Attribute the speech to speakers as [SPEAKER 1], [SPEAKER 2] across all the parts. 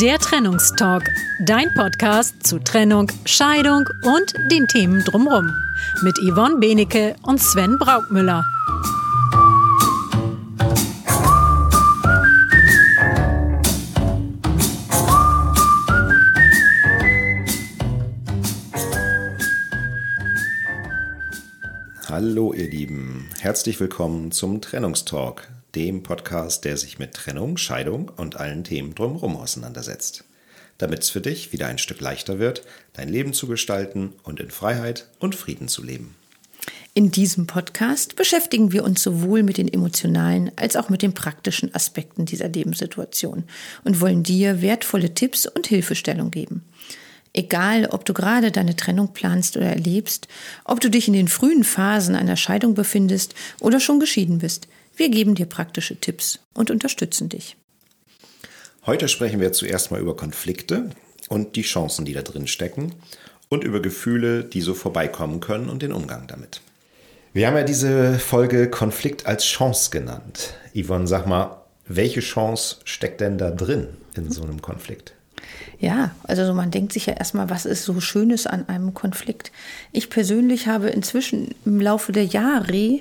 [SPEAKER 1] Der Trennungstalk, dein Podcast zu Trennung, Scheidung und den Themen drumherum. Mit Yvonne Benecke und Sven Braukmüller.
[SPEAKER 2] Hallo ihr Lieben, herzlich willkommen zum Trennungstalk, dem Podcast, der sich mit Trennung, Scheidung und allen Themen drumherum auseinandersetzt. Damit es für dich wieder ein Stück leichter wird, dein Leben zu gestalten und in Freiheit und Frieden zu leben.
[SPEAKER 3] In diesem Podcast beschäftigen wir uns sowohl mit den emotionalen als auch mit den praktischen Aspekten dieser Lebenssituation und wollen dir wertvolle Tipps und Hilfestellung geben. Egal, ob du gerade deine Trennung planst oder erlebst, ob du dich in den frühen Phasen einer Scheidung befindest oder schon geschieden bist, wir geben dir praktische Tipps und unterstützen dich.
[SPEAKER 2] Heute sprechen wir zuerst mal über Konflikte und die Chancen, die da drin stecken und über Gefühle, die so vorbeikommen können und den Umgang damit. Wir haben ja diese Folge Konflikt als Chance genannt. Yvonne, sag mal, welche Chance steckt denn da drin in so einem Konflikt?
[SPEAKER 3] Ja, also man denkt sich ja erstmal, was ist so Schönes an einem Konflikt. Ich persönlich habe inzwischen im Laufe der Jahre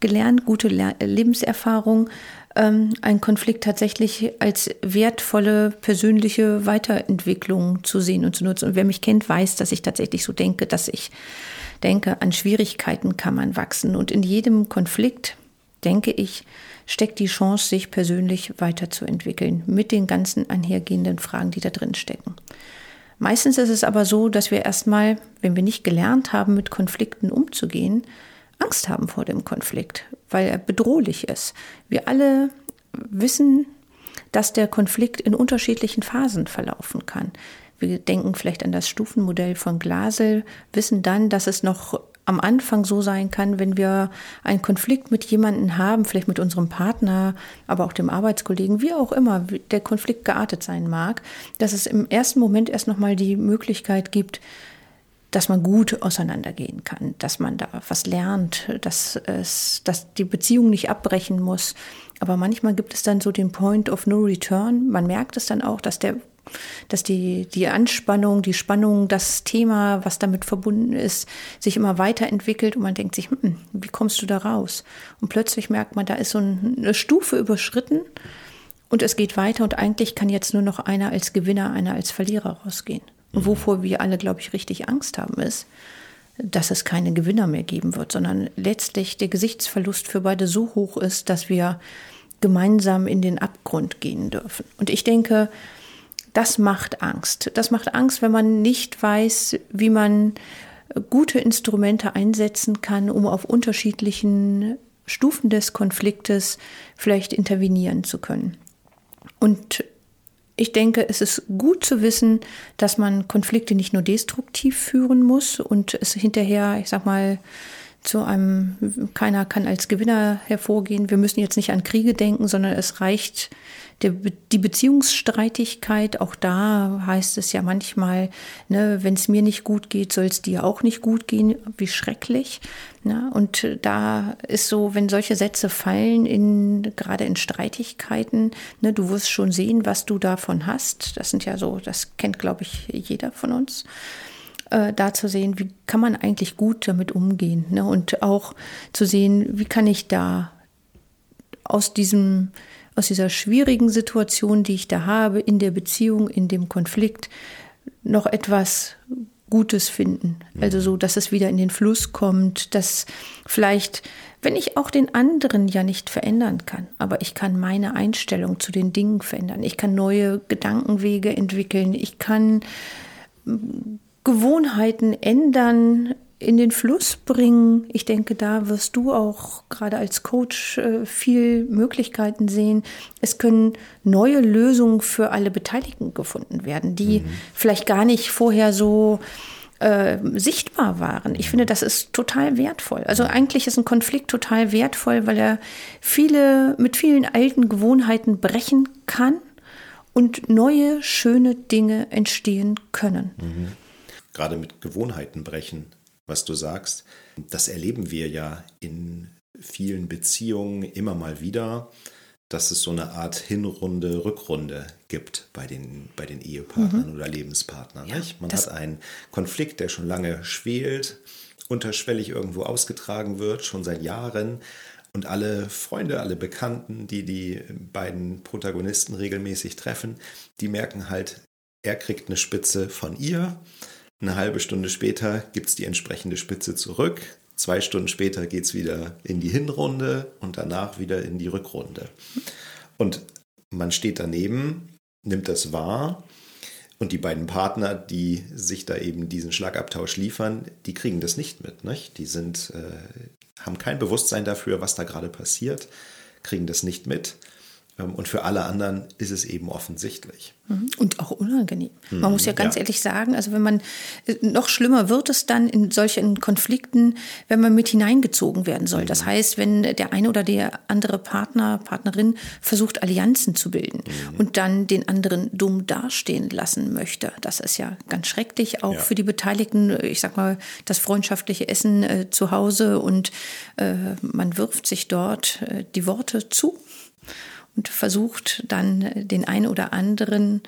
[SPEAKER 3] gelernt, gute Lebenserfahrung, ähm, einen Konflikt tatsächlich als wertvolle persönliche Weiterentwicklung zu sehen und zu nutzen. Und wer mich kennt, weiß, dass ich tatsächlich so denke, dass ich denke, an Schwierigkeiten kann man wachsen. Und in jedem Konflikt, denke ich, steckt die Chance, sich persönlich weiterzuentwickeln mit den ganzen einhergehenden Fragen, die da drin stecken. Meistens ist es aber so, dass wir erstmal, wenn wir nicht gelernt haben, mit Konflikten umzugehen, Angst haben vor dem Konflikt, weil er bedrohlich ist. Wir alle wissen, dass der Konflikt in unterschiedlichen Phasen verlaufen kann. Wir denken vielleicht an das Stufenmodell von Glasel, wissen dann, dass es noch am Anfang so sein kann, wenn wir einen Konflikt mit jemandem haben, vielleicht mit unserem Partner, aber auch dem Arbeitskollegen, wie auch immer der Konflikt geartet sein mag, dass es im ersten Moment erst nochmal die Möglichkeit gibt, dass man gut auseinandergehen kann, dass man da was lernt, dass es, dass die Beziehung nicht abbrechen muss. Aber manchmal gibt es dann so den Point of No Return. Man merkt es dann auch, dass der dass die, die Anspannung, die Spannung, das Thema, was damit verbunden ist, sich immer weiterentwickelt und man denkt sich, hm, wie kommst du da raus? Und plötzlich merkt man, da ist so eine Stufe überschritten und es geht weiter und eigentlich kann jetzt nur noch einer als Gewinner, einer als Verlierer rausgehen. Und wovor wir alle, glaube ich, richtig Angst haben, ist, dass es keine Gewinner mehr geben wird, sondern letztlich der Gesichtsverlust für beide so hoch ist, dass wir gemeinsam in den Abgrund gehen dürfen. Und ich denke, das macht Angst. Das macht Angst, wenn man nicht weiß, wie man gute Instrumente einsetzen kann, um auf unterschiedlichen Stufen des Konfliktes vielleicht intervenieren zu können. Und ich denke, es ist gut zu wissen, dass man Konflikte nicht nur destruktiv führen muss und es hinterher, ich sag mal, zu einem, keiner kann als Gewinner hervorgehen. Wir müssen jetzt nicht an Kriege denken, sondern es reicht der, die Beziehungsstreitigkeit. Auch da heißt es ja manchmal, ne, wenn es mir nicht gut geht, soll es dir auch nicht gut gehen. Wie schrecklich. Ne? Und da ist so, wenn solche Sätze fallen, in, gerade in Streitigkeiten, ne, du wirst schon sehen, was du davon hast. Das sind ja so, das kennt, glaube ich, jeder von uns äh, da zu sehen, wie kann man eigentlich gut damit umgehen ne? und auch zu sehen, wie kann ich da aus diesem aus dieser schwierigen Situation, die ich da habe, in der Beziehung, in dem Konflikt, noch etwas Gutes finden. Also so, dass es wieder in den Fluss kommt, dass vielleicht, wenn ich auch den anderen ja nicht verändern kann, aber ich kann meine Einstellung zu den Dingen verändern. Ich kann neue Gedankenwege entwickeln. Ich kann Gewohnheiten ändern, in den Fluss bringen. Ich denke, da wirst du auch gerade als Coach äh, viel Möglichkeiten sehen. Es können neue Lösungen für alle Beteiligten gefunden werden, die mhm. vielleicht gar nicht vorher so äh, sichtbar waren. Ich finde, das ist total wertvoll. Also eigentlich ist ein Konflikt total wertvoll, weil er viele mit vielen alten Gewohnheiten brechen kann und neue schöne Dinge entstehen können.
[SPEAKER 2] Mhm gerade mit Gewohnheiten brechen, was du sagst. Das erleben wir ja in vielen Beziehungen immer mal wieder, dass es so eine Art Hinrunde, Rückrunde gibt bei den, bei den Ehepartnern mhm. oder Lebenspartnern. Ja, Man hat einen Konflikt, der schon lange schwelt, unterschwellig irgendwo ausgetragen wird, schon seit Jahren. Und alle Freunde, alle Bekannten, die die beiden Protagonisten regelmäßig treffen, die merken halt, er kriegt eine Spitze von ihr. Eine halbe Stunde später gibt es die entsprechende Spitze zurück. Zwei Stunden später geht es wieder in die Hinrunde und danach wieder in die Rückrunde. Und man steht daneben, nimmt das wahr und die beiden Partner, die sich da eben diesen Schlagabtausch liefern, die kriegen das nicht mit. Nicht? Die sind, äh, haben kein Bewusstsein dafür, was da gerade passiert, kriegen das nicht mit. Ähm, und für alle anderen ist es eben offensichtlich.
[SPEAKER 3] Mhm. Und auch unangenehm. Man muss ja ganz ja. ehrlich sagen, also wenn man, äh, noch schlimmer wird es dann in solchen Konflikten, wenn man mit hineingezogen werden soll. Das mhm. heißt, wenn der eine oder der andere Partner, Partnerin versucht, Allianzen zu bilden mhm. und dann den anderen dumm dastehen lassen möchte. Das ist ja ganz schrecklich, auch ja. für die Beteiligten. Ich sag mal, das freundschaftliche Essen äh, zu Hause und äh, man wirft sich dort äh, die Worte zu und versucht dann den einen oder anderen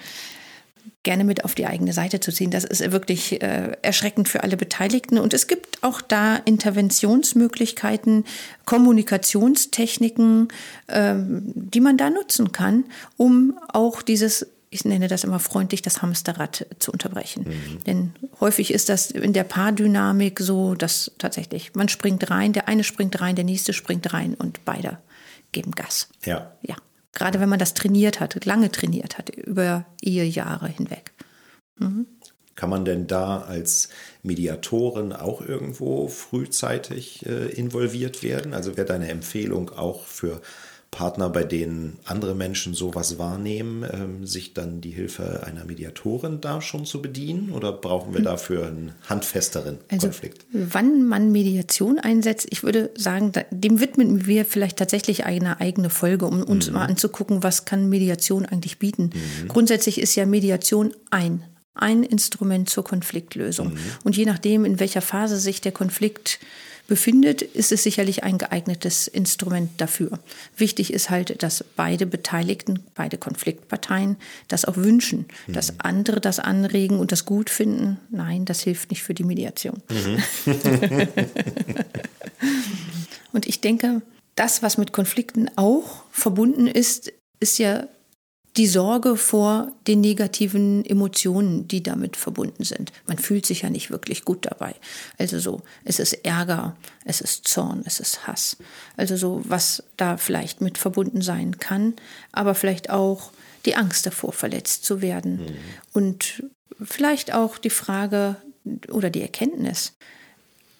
[SPEAKER 3] gerne mit auf die eigene Seite zu ziehen. Das ist wirklich äh, erschreckend für alle Beteiligten. Und es gibt auch da Interventionsmöglichkeiten, Kommunikationstechniken, ähm, die man da nutzen kann, um auch dieses ich nenne das immer freundlich, das Hamsterrad zu unterbrechen. Mhm. Denn häufig ist das in der Paardynamik so, dass tatsächlich man springt rein, der eine springt rein, der nächste springt rein und beide geben Gas.
[SPEAKER 2] Ja.
[SPEAKER 3] Ja. Gerade wenn man das trainiert hat, lange trainiert hat, über Ehejahre hinweg.
[SPEAKER 2] Mhm. Kann man denn da als Mediatorin auch irgendwo frühzeitig äh, involviert werden? Also wäre deine Empfehlung auch für Partner, bei denen andere Menschen sowas wahrnehmen, ähm, sich dann die Hilfe einer Mediatorin da schon zu bedienen? Oder brauchen wir hm. dafür einen handfesteren also, Konflikt?
[SPEAKER 3] Wann man Mediation einsetzt, ich würde sagen, dem widmen wir vielleicht tatsächlich eine eigene Folge, um uns mhm. mal anzugucken, was kann Mediation eigentlich bieten. Mhm. Grundsätzlich ist ja Mediation ein ein Instrument zur Konfliktlösung. Mhm. Und je nachdem, in welcher Phase sich der Konflikt befindet, ist es sicherlich ein geeignetes Instrument dafür. Wichtig ist halt, dass beide Beteiligten, beide Konfliktparteien das auch wünschen, mhm. dass andere das anregen und das gut finden. Nein, das hilft nicht für die Mediation. Mhm. und ich denke, das, was mit Konflikten auch verbunden ist, ist ja die Sorge vor den negativen Emotionen, die damit verbunden sind. Man fühlt sich ja nicht wirklich gut dabei. Also so, es ist Ärger, es ist Zorn, es ist Hass. Also so, was da vielleicht mit verbunden sein kann, aber vielleicht auch die Angst davor, verletzt zu werden. Mhm. Und vielleicht auch die Frage oder die Erkenntnis,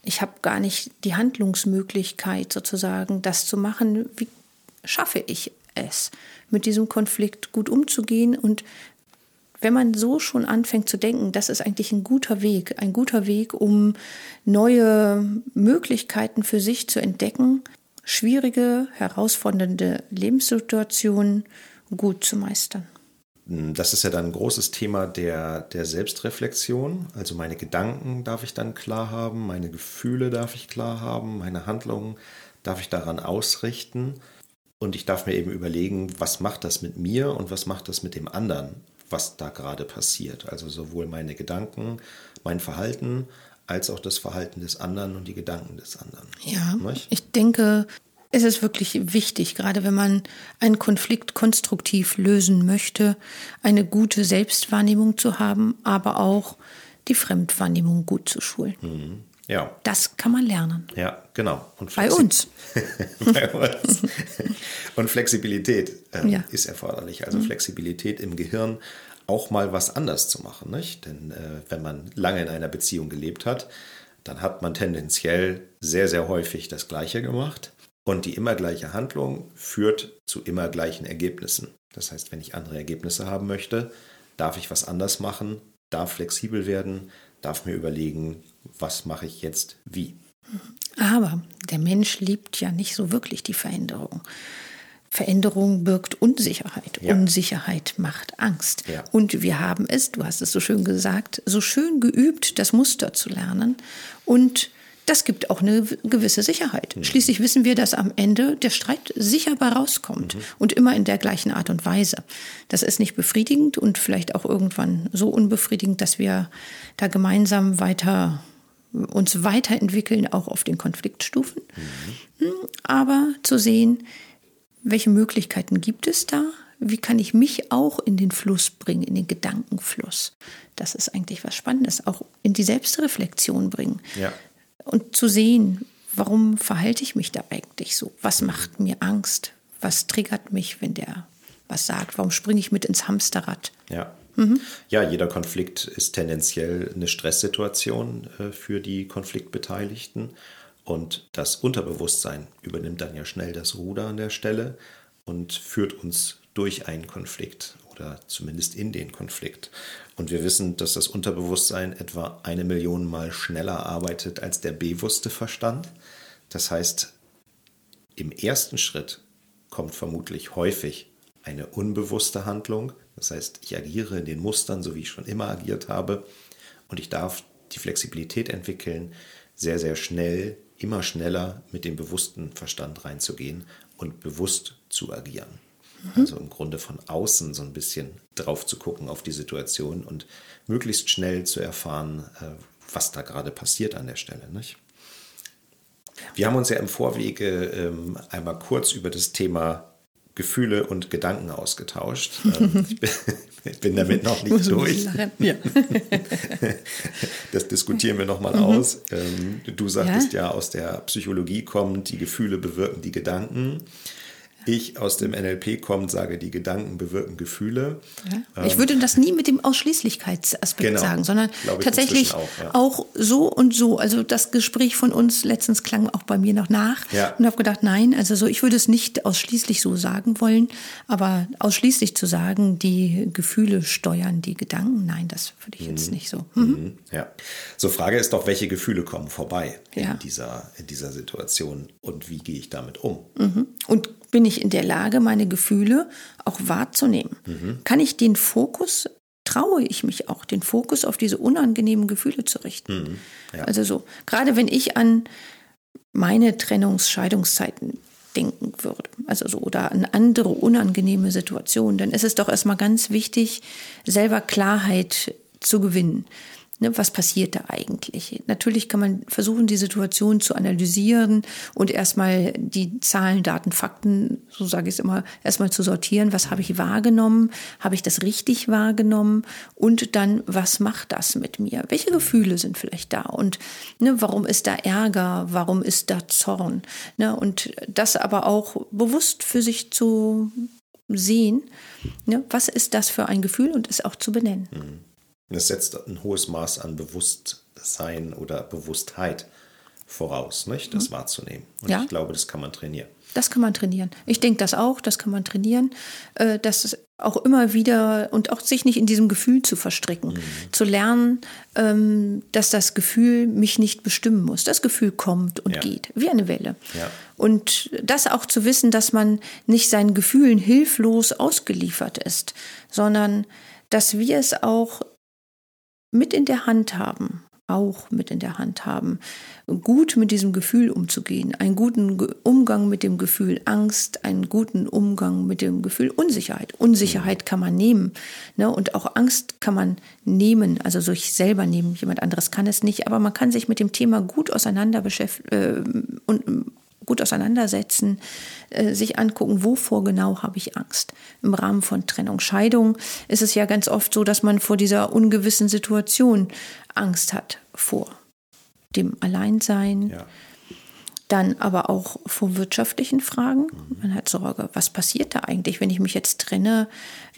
[SPEAKER 3] ich habe gar nicht die Handlungsmöglichkeit sozusagen, das zu machen. Wie schaffe ich es? mit diesem Konflikt gut umzugehen. Und wenn man so schon anfängt zu denken, das ist eigentlich ein guter Weg, ein guter Weg, um neue Möglichkeiten für sich zu entdecken, schwierige, herausfordernde Lebenssituationen gut zu meistern.
[SPEAKER 2] Das ist ja dann ein großes Thema der, der Selbstreflexion. Also meine Gedanken darf ich dann klar haben, meine Gefühle darf ich klar haben, meine Handlungen darf ich daran ausrichten. Und ich darf mir eben überlegen, was macht das mit mir und was macht das mit dem anderen, was da gerade passiert. Also sowohl meine Gedanken, mein Verhalten, als auch das Verhalten des anderen und die Gedanken des anderen.
[SPEAKER 3] Ja, Nicht? ich denke, es ist wirklich wichtig, gerade wenn man einen Konflikt konstruktiv lösen möchte, eine gute Selbstwahrnehmung zu haben, aber auch die Fremdwahrnehmung gut zu schulen. Mhm.
[SPEAKER 2] Ja.
[SPEAKER 3] Das kann man lernen.
[SPEAKER 2] Ja, genau.
[SPEAKER 3] Bei uns.
[SPEAKER 2] Bei uns. Und Flexibilität ähm, ja. ist erforderlich. Also mhm. Flexibilität im Gehirn auch mal was anders zu machen. Nicht? Denn äh, wenn man lange in einer Beziehung gelebt hat, dann hat man tendenziell sehr, sehr häufig das Gleiche gemacht. Und die immer gleiche Handlung führt zu immer gleichen Ergebnissen. Das heißt, wenn ich andere Ergebnisse haben möchte, darf ich was anders machen, darf flexibel werden, darf mir überlegen, was mache ich jetzt wie.
[SPEAKER 3] Aber der Mensch liebt ja nicht so wirklich die Veränderung. Veränderung birgt Unsicherheit. Ja. Unsicherheit macht Angst. Ja. Und wir haben es, du hast es so schön gesagt, so schön geübt, das Muster zu lernen und das gibt auch eine gewisse Sicherheit. Mhm. Schließlich wissen wir, dass am Ende der Streit sicher bei rauskommt mhm. und immer in der gleichen Art und Weise. Das ist nicht befriedigend und vielleicht auch irgendwann so unbefriedigend, dass wir da gemeinsam weiter uns weiterentwickeln, auch auf den Konfliktstufen. Mhm. Hm, aber zu sehen, welche Möglichkeiten gibt es da? Wie kann ich mich auch in den Fluss bringen, in den Gedankenfluss? Das ist eigentlich was Spannendes, auch in die Selbstreflexion bringen. Ja. Und zu sehen, warum verhalte ich mich da eigentlich so? Was macht mir Angst? Was triggert mich, wenn der was sagt? Warum springe ich mit ins Hamsterrad?
[SPEAKER 2] Ja. Mhm. Ja, jeder Konflikt ist tendenziell eine Stresssituation äh, für die Konfliktbeteiligten. Und das Unterbewusstsein übernimmt dann ja schnell das Ruder an der Stelle und führt uns durch einen Konflikt oder zumindest in den Konflikt. Und wir wissen, dass das Unterbewusstsein etwa eine Million Mal schneller arbeitet als der bewusste Verstand. Das heißt, im ersten Schritt kommt vermutlich häufig eine unbewusste Handlung. Das heißt, ich agiere in den Mustern, so wie ich schon immer agiert habe. Und ich darf die Flexibilität entwickeln, sehr, sehr schnell, immer schneller mit dem bewussten Verstand reinzugehen und bewusst zu agieren. Mhm. Also im Grunde von außen so ein bisschen drauf zu gucken auf die Situation und möglichst schnell zu erfahren, äh, was da gerade passiert an der Stelle. Nicht? Wir haben uns ja im Vorwege ähm, einmal kurz über das Thema Gefühle und Gedanken ausgetauscht. Ähm, ich, bin, damit noch nicht durch. Das diskutieren wir nochmal mhm. aus. Ähm, du sagtest ja. ja, aus der Psychologie kommen die Gefühle bewirken die Gedanken ich aus dem NLP komme, sage, die Gedanken bewirken Gefühle.
[SPEAKER 3] Ja. Ich würde das nie mit dem Ausschließlichkeitsaspekt genau, sagen, sondern tatsächlich auch, ja. auch, so und so. Also das Gespräch von uns letztens klang auch bei mir noch nach ja. und habe gedacht, nein, also so, ich würde es nicht ausschließlich so sagen wollen, aber ausschließlich zu sagen, die Gefühle steuern die Gedanken, nein, das würde ich mhm. jetzt nicht so. Mhm.
[SPEAKER 2] Mhm. Ja. So Frage ist doch, welche Gefühle kommen vorbei in, dieser, in dieser Situation und wie gehe ich damit um?
[SPEAKER 3] Mhm. Und bin ich in der Lage, meine Gefühle auch wahrzunehmen? Mhm. Kann ich den Fokus, traue ich mich auch, den Fokus auf diese unangenehmen Gefühle zu richten? Mhm. Ja. Also so, gerade wenn ich an meine Trennungs-Scheidungszeiten denken würde, also so, oder an andere unangenehme Situationen, dann ist es doch erstmal ganz wichtig, selber Klarheit zu gewinnen. Ne, was passiert da eigentlich? Natürlich kann man versuchen, die Situation zu analysieren und erstmal die Zahlen, Daten, Fakten, so sage ich es immer, erstmal zu sortieren. Was habe ich wahrgenommen? Habe ich das richtig wahrgenommen? Und dann, was macht das mit mir? Welche Gefühle sind vielleicht da? Und ne, warum ist da Ärger? Warum ist da Zorn? Ne, und das aber auch bewusst für sich zu sehen. Ne, was ist das für ein Gefühl und es auch zu benennen. Mhm.
[SPEAKER 2] Es setzt ein hohes Maß an Bewusstsein oder Bewusstheit voraus, nicht? das mhm. wahrzunehmen. Und ja. ich glaube, das kann man trainieren.
[SPEAKER 3] Das kann man trainieren. Ich denke das auch, das kann man trainieren. Äh, das auch immer wieder und auch sich nicht in diesem Gefühl zu verstricken. Mhm. Zu lernen, ähm, dass das Gefühl mich nicht bestimmen muss. Das Gefühl kommt und ja. geht, wie eine Welle. Ja. Und das auch zu wissen, dass man nicht seinen Gefühlen hilflos ausgeliefert ist, sondern dass wir es auch mit in der Hand haben, auch mit in der Hand haben, gut mit diesem Gefühl umzugehen, einen guten Umgang mit dem Gefühl Angst, einen guten Umgang mit dem Gefühl Unsicherheit. Unsicherheit kann man nehmen ne? und auch Angst kann man nehmen, also sich selber nehmen, jemand anderes kann es nicht, aber man kann sich mit dem Thema gut auseinander beschäftigen äh, gut auseinandersetzen, äh, sich angucken, wovor genau habe ich Angst. Im Rahmen von Trennung, Scheidung ist es ja ganz oft so, dass man vor dieser ungewissen Situation Angst hat, vor dem Alleinsein. Ja. Dann aber auch vor wirtschaftlichen Fragen. Man hat Sorge, was passiert da eigentlich, wenn ich mich jetzt trenne?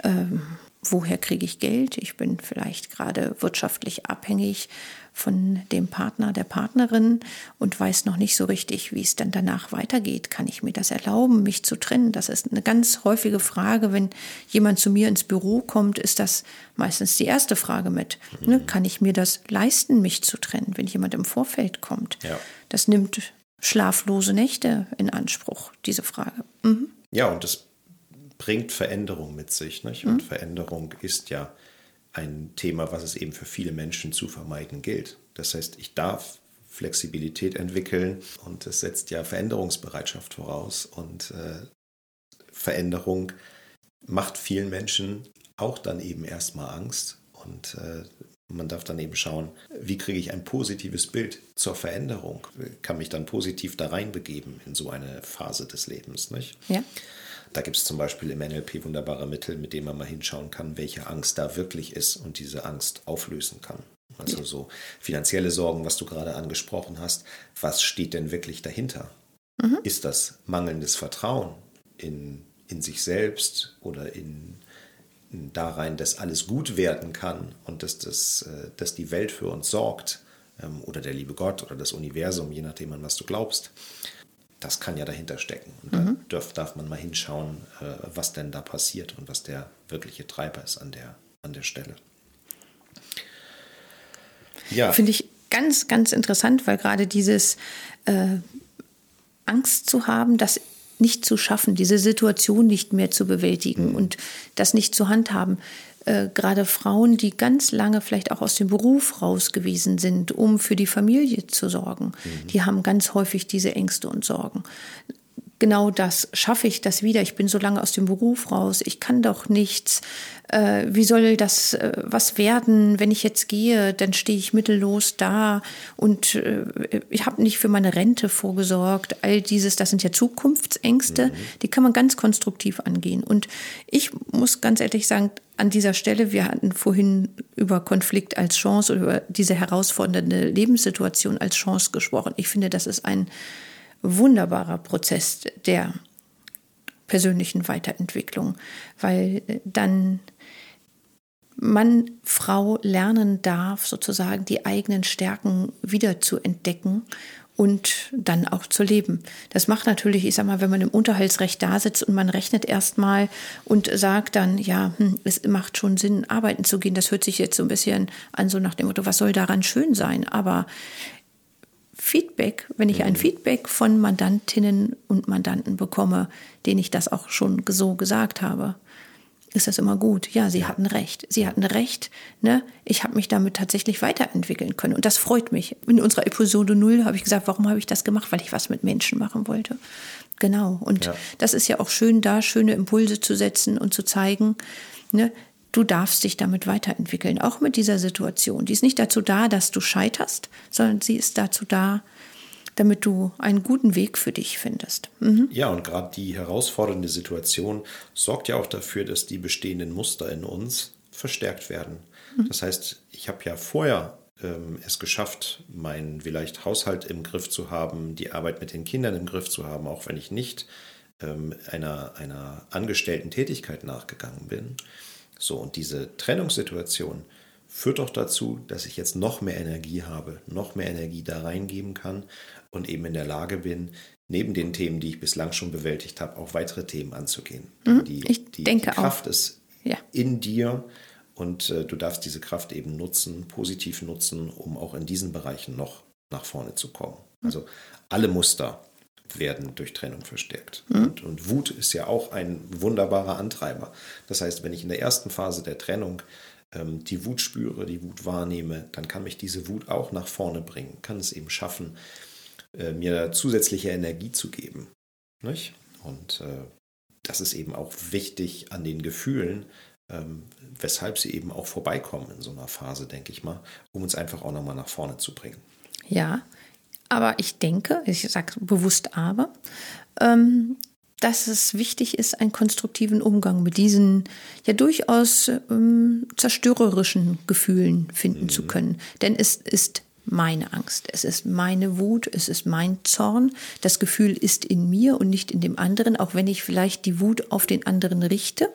[SPEAKER 3] Ähm, woher kriege ich Geld? Ich bin vielleicht gerade wirtschaftlich abhängig von dem Partner, der Partnerin und weiß noch nicht so richtig, wie es dann danach weitergeht. Kann ich mir das erlauben, mich zu trennen? Das ist eine ganz häufige Frage. Wenn jemand zu mir ins Büro kommt, ist das meistens die erste Frage mit. Ne? Mhm. Kann ich mir das leisten, mich zu trennen, wenn jemand im Vorfeld kommt? Ja. Das nimmt schlaflose Nächte in Anspruch, diese Frage. Mhm.
[SPEAKER 2] Ja, und das bringt Veränderung mit sich. Nicht? Und mhm. Veränderung ist ja ein Thema, was es eben für viele Menschen zu vermeiden gilt. Das heißt, ich darf Flexibilität entwickeln und es setzt ja Veränderungsbereitschaft voraus und äh, Veränderung macht vielen Menschen auch dann eben erstmal Angst und äh, man darf dann eben schauen, wie kriege ich ein positives Bild zur Veränderung, kann mich dann positiv da reinbegeben in so eine Phase des Lebens. Nicht?
[SPEAKER 3] Ja.
[SPEAKER 2] Da gibt es zum Beispiel im NLP wunderbare Mittel, mit denen man mal hinschauen kann, welche Angst da wirklich ist und diese Angst auflösen kann. Also so finanzielle Sorgen, was du gerade angesprochen hast. Was steht denn wirklich dahinter? Mhm. Ist das mangelndes Vertrauen in, in sich selbst oder in, in darein, dass alles gut werden kann und dass, das, äh, dass die Welt für uns sorgt? Ähm, oder der liebe Gott oder das Universum, je nachdem an was du glaubst das kann ja dahinter stecken. Und mhm. da darf, darf man mal hinschauen, äh, was denn da passiert und was der wirkliche Treiber ist an der, an der Stelle.
[SPEAKER 3] Ja. Finde ich ganz, ganz interessant, weil gerade dieses äh, Angst zu haben, das nicht zu schaffen, diese Situation nicht mehr zu bewältigen mhm. und das nicht zu handhaben, äh, gerade Frauen, die ganz lange vielleicht auch aus dem Beruf raus gewesen sind, um für die Familie zu sorgen, mhm. die haben ganz häufig diese Ängste und Sorgen genau das, schaffe ich das wieder? Ich bin so lange aus dem Beruf raus, ich kann doch nichts. Äh, wie soll das äh, was werden, wenn ich jetzt gehe? Dann stehe ich mittellos da und äh, ich habe nicht für meine Rente vorgesorgt. All dieses, das sind ja Zukunftsängste, mhm. die kann man ganz konstruktiv angehen. Und ich muss ganz ehrlich sagen, an dieser Stelle, wir hatten vorhin über Konflikt als Chance oder über diese herausfordernde Lebenssituation als Chance gesprochen. Ich finde, das ist ein wunderbarer Prozess der persönlichen Weiterentwicklung, weil dann Mann, Frau lernen darf, sozusagen die eigenen Stärken wieder zu entdecken und dann auch zu leben. Das macht natürlich, ich sag mal, wenn man im Unterhaltsrecht da sitzt und man rechnet erstmal und sagt dann, ja, hm, es macht schon Sinn, arbeiten zu gehen. Das hört sich jetzt so ein bisschen an, so nach dem Motto, was soll daran schön sein? Aber Feedback, wenn ich ein mhm. Feedback von Mandantinnen und Mandanten bekomme, denen ich das auch schon so gesagt habe, ist das immer gut. Ja, sie hatten recht. Sie hatten recht. Ne? Ich habe mich damit tatsächlich weiterentwickeln können. Und das freut mich. In unserer Episode 0 habe ich gesagt, warum habe ich das gemacht? Weil ich was mit Menschen machen wollte. Genau. Und ja. das ist ja auch schön, da schöne Impulse zu setzen und zu zeigen, ne? Du darfst dich damit weiterentwickeln, auch mit dieser Situation. Die ist nicht dazu da, dass du scheiterst, sondern sie ist dazu da, damit du einen guten Weg für dich findest.
[SPEAKER 2] Mhm. Ja, und gerade die herausfordernde Situation sorgt ja auch dafür, dass die bestehenden Muster in uns verstärkt werden. Mhm. Das heißt, ich habe ja vorher ähm, es geschafft, meinen vielleicht Haushalt im Griff zu haben, die Arbeit mit den Kindern im Griff zu haben, auch wenn ich nicht ähm, einer, einer angestellten Tätigkeit nachgegangen bin. So, und diese Trennungssituation führt doch dazu, dass ich jetzt noch mehr Energie habe, noch mehr Energie da reingeben kann und eben in der Lage bin, neben den Themen, die ich bislang schon bewältigt habe, auch weitere Themen anzugehen.
[SPEAKER 3] Mhm, die, ich
[SPEAKER 2] die,
[SPEAKER 3] denke
[SPEAKER 2] die Kraft
[SPEAKER 3] auch.
[SPEAKER 2] ist ja. in dir und äh, du darfst diese Kraft eben nutzen, positiv nutzen, um auch in diesen Bereichen noch nach vorne zu kommen. Mhm. Also alle Muster werden durch Trennung verstärkt. Mhm. Und, und, Wut ist ja auch ein wunderbarer Antreiber. Das heißt, wenn ich in der ersten Phase der Trennung ähm, die Wut spüre, die Wut wahrnehme, dann kann mich diese Wut auch nach vorne bringen, kann es eben schaffen, äh, mir zusätzliche Energie zu geben. Nicht? Und äh, das ist eben auch wichtig an den Gefühlen, ähm, weshalb sie eben auch vorbeikommen in so einer Phase, denke ich mal, um uns einfach auch nochmal nach vorne zu bringen.
[SPEAKER 3] Ja, aber ich denke, ich sage bewusst aber, ähm, dass es wichtig ist, einen konstruktiven Umgang mit diesen ja durchaus ähm, zerstörerischen Gefühlen finden mhm. zu können. Denn es ist meine Angst, es ist meine Wut, es ist mein Zorn. Das Gefühl ist in mir und nicht in dem anderen, auch wenn ich vielleicht die Wut auf den anderen richte.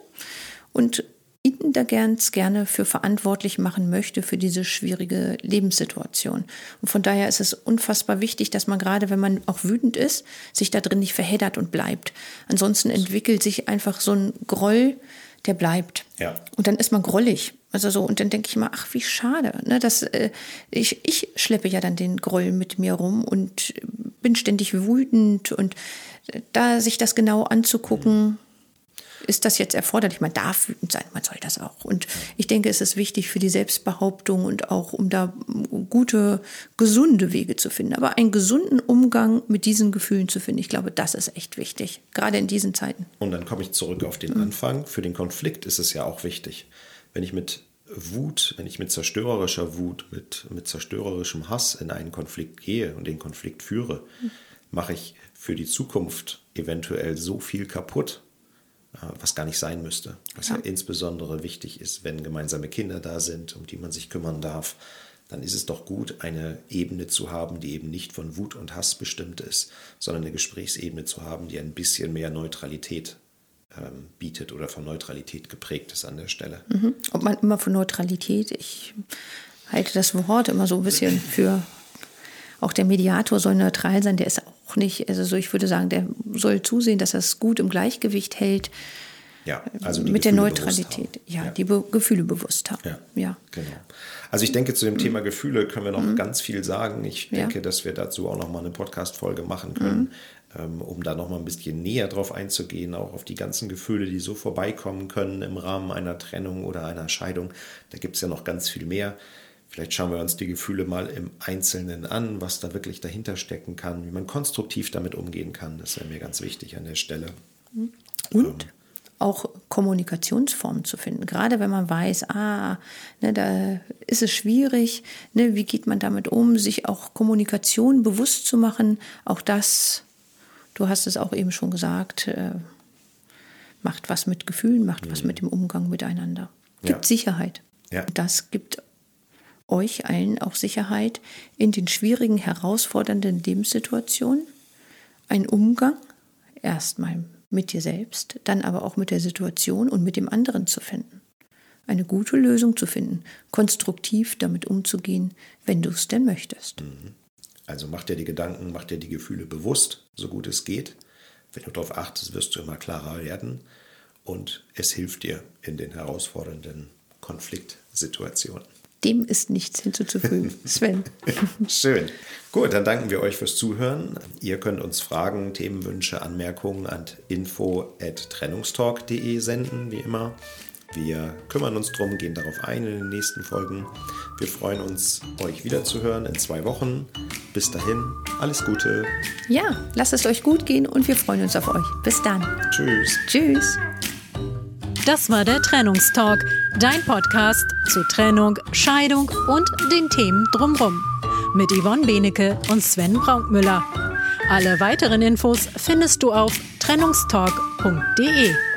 [SPEAKER 3] Und ihn da ganz gerne für verantwortlich machen möchte für diese schwierige Lebenssituation. Und von daher ist es unfassbar wichtig, dass man gerade, wenn man auch wütend ist, sich da drin nicht verheddert und bleibt. Ansonsten entwickelt sich einfach so ein Groll, der bleibt.
[SPEAKER 2] Ja.
[SPEAKER 3] Und dann ist man grollig. Also so, und dann denke ich immer, ach, wie schade. Ne, dass, äh, ich, ich schleppe ja dann den Groll mit mir rum und bin ständig wütend und da sich das genau anzugucken, ist das jetzt erforderlich? Man darf wütend sein, man soll das auch. Und ich denke, es ist wichtig für die Selbstbehauptung und auch, um da gute, gesunde Wege zu finden. Aber einen gesunden Umgang mit diesen Gefühlen zu finden, ich glaube, das ist echt wichtig, gerade in diesen Zeiten.
[SPEAKER 2] Und dann komme ich zurück auf den Anfang. Für den Konflikt ist es ja auch wichtig, wenn ich mit Wut, wenn ich mit zerstörerischer Wut, mit, mit zerstörerischem Hass in einen Konflikt gehe und den Konflikt führe, mache ich für die Zukunft eventuell so viel kaputt, was gar nicht sein müsste. Was ja. ja insbesondere wichtig ist, wenn gemeinsame Kinder da sind, um die man sich kümmern darf, dann ist es doch gut, eine Ebene zu haben, die eben nicht von Wut und Hass bestimmt ist, sondern eine Gesprächsebene zu haben, die ein bisschen mehr Neutralität ähm, bietet oder von Neutralität geprägt ist an der Stelle.
[SPEAKER 3] Mhm. Ob man immer von Neutralität, ich halte das Wort immer so ein bisschen für, auch der Mediator soll neutral sein, der ist auch nicht, also so ich würde sagen, der soll zusehen, dass er es gut im Gleichgewicht hält.
[SPEAKER 2] Ja, also
[SPEAKER 3] mit Gefühle der Neutralität, ja, ja, die Be Gefühle bewusst haben.
[SPEAKER 2] Ja, ja, genau. Also ich denke, zu dem Thema Gefühle können wir noch mhm. ganz viel sagen. Ich denke, ja. dass wir dazu auch noch mal eine Podcast-Folge machen können, mhm. ähm, um da noch mal ein bisschen näher drauf einzugehen, auch auf die ganzen Gefühle, die so vorbeikommen können im Rahmen einer Trennung oder einer Scheidung. Da gibt es ja noch ganz viel mehr. Vielleicht schauen wir uns die Gefühle mal im Einzelnen an, was da wirklich dahinter stecken kann, wie man konstruktiv damit umgehen kann. Das wäre mir ganz wichtig an der Stelle.
[SPEAKER 3] Und ähm, auch Kommunikationsformen zu finden. Gerade wenn man weiß, ah, ne, da ist es schwierig, ne, wie geht man damit um, sich auch Kommunikation bewusst zu machen. Auch das, du hast es auch eben schon gesagt, äh, macht was mit Gefühlen, macht mhm. was mit dem Umgang miteinander. Gibt ja. Sicherheit. Ja. Das gibt euch allen auch Sicherheit in den schwierigen, herausfordernden Lebenssituationen. Ein Umgang erstmal mit dir selbst, dann aber auch mit der Situation und mit dem anderen zu finden. Eine gute Lösung zu finden, konstruktiv damit umzugehen, wenn du es denn möchtest. Mhm.
[SPEAKER 2] Also mach dir die Gedanken, mach dir die Gefühle bewusst, so gut es geht. Wenn du darauf achtest, wirst du immer klarer werden und es hilft dir in den herausfordernden Konfliktsituationen.
[SPEAKER 3] Dem ist nichts hinzuzufügen, Sven.
[SPEAKER 2] Schön. Gut, dann danken wir euch fürs Zuhören. Ihr könnt uns Fragen, Themenwünsche, Anmerkungen an info.trennungstalk.de senden, wie immer. Wir kümmern uns drum, gehen darauf ein in den nächsten Folgen. Wir freuen uns, euch wiederzuhören in zwei Wochen. Bis dahin, alles Gute.
[SPEAKER 3] Ja, lasst es euch gut gehen und wir freuen uns auf euch. Bis dann.
[SPEAKER 2] Tschüss.
[SPEAKER 3] Tschüss.
[SPEAKER 1] Das war der Trennungstalk, dein Podcast zu Trennung, Scheidung und den Themen drumherum. Mit Yvonne Benecke und Sven Braunmüller. Alle weiteren Infos findest du auf trennungstalk.de.